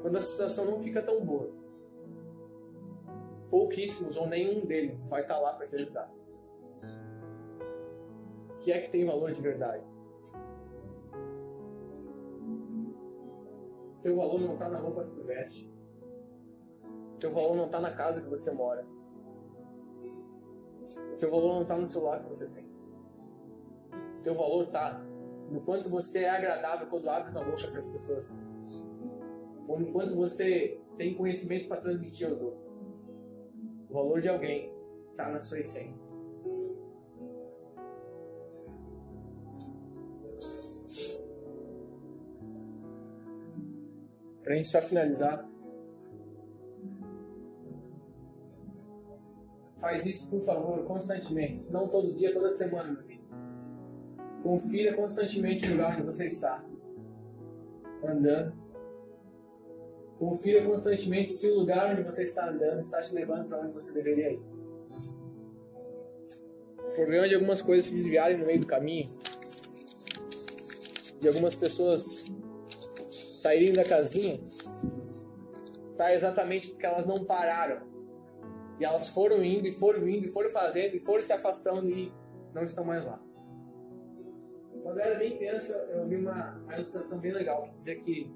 Quando a situação não fica tão boa. Pouquíssimos ou nenhum deles vai estar lá para te ajudar. O que é que tem valor de verdade? Teu valor não está na roupa que tu veste. Teu valor não está na casa que você mora. Teu valor não está no celular que você tem. Teu valor está no quanto você é agradável quando abre a boca para as pessoas. Ou no quanto você tem conhecimento para transmitir aos outros. O valor de alguém está na sua essência. Para a gente só finalizar, faz isso por favor constantemente, se não todo dia, toda semana. Confira constantemente o lugar onde você está andando. Confira constantemente se o lugar onde você está andando está te levando para onde você deveria ir. O problema de algumas coisas se desviarem no meio do caminho, de algumas pessoas saírem da casinha, está exatamente porque elas não pararam. E elas foram indo e foram indo e foram fazendo e foram se afastando e não estão mais lá. Quando eu era bem criança, eu vi uma, uma ilustração bem legal que dizia que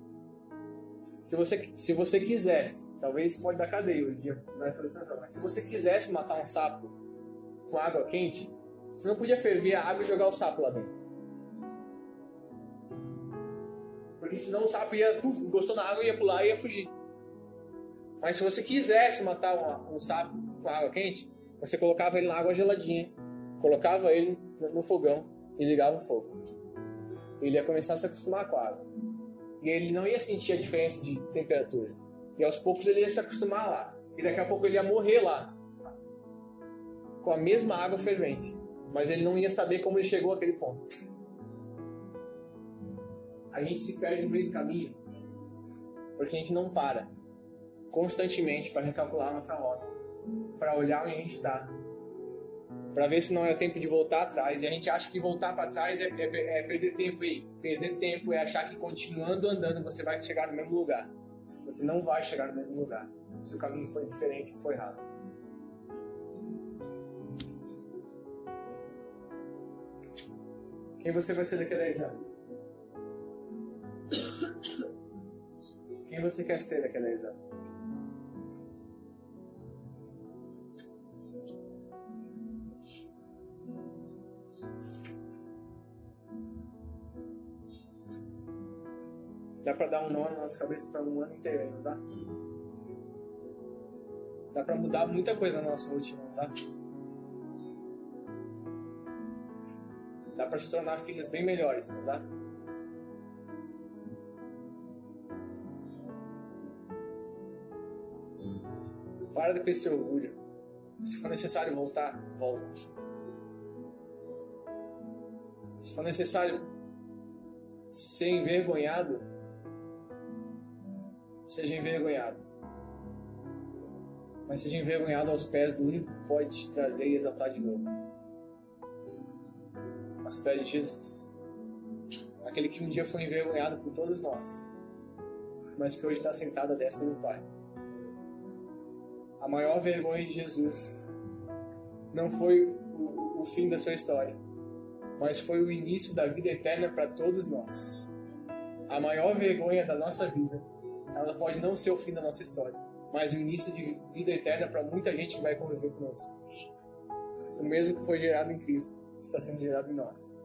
se você, se você quisesse, talvez pode dar cadeia hoje em dia ilustração, mas se você quisesse matar um sapo com água quente, você não podia ferver a água e jogar o sapo lá dentro. Porque senão o sapo ia, puf, gostou na água, ia pular e ia fugir. Mas se você quisesse matar um sapo com água quente, você colocava ele na água geladinha, colocava ele no fogão e ligava o fogo. Ele ia começar a se acostumar com a água. E ele não ia sentir a diferença de temperatura. E aos poucos ele ia se acostumar lá. E daqui a pouco ele ia morrer lá. Com a mesma água fervente. Mas ele não ia saber como ele chegou àquele ponto. A gente se perde no meio do caminho. Porque a gente não para constantemente para recalcular a nossa rota. Para olhar onde a gente está para ver se não é tempo de voltar atrás. E a gente acha que voltar para trás é, é, é, perder tempo aí. Perder tempo é achar que continuando andando você vai chegar no mesmo lugar. Você não vai chegar no mesmo lugar. Se o caminho foi diferente, foi errado. Quem você vai ser daqui a 10 anos? Quem você quer ser daqui a 10 anos? Dá pra dar um nó na nossa cabeça para um ano inteiro, não dá? Dá pra mudar muita coisa na nossa rotina, não dá? Dá pra se tornar filhos bem melhores, não dá? Para ter esse orgulho. Se for necessário voltar, volta. Se for necessário ser envergonhado, seja envergonhado. Mas seja envergonhado aos pés do único que pode te trazer e exaltar de novo. Aos pés de Jesus. Aquele que um dia foi envergonhado por todos nós, mas que hoje está sentado à destra do Pai. A maior vergonha de Jesus não foi o, o fim da sua história, mas foi o início da vida eterna para todos nós. A maior vergonha da nossa vida ela pode não ser o fim da nossa história, mas o início de vida eterna para muita gente que vai conviver conosco. O mesmo que foi gerado em Cristo está sendo gerado em nós.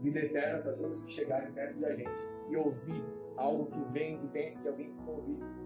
Vida eterna para todos que chegarem perto da gente e ouvir algo que vem de dentro de alguém que convive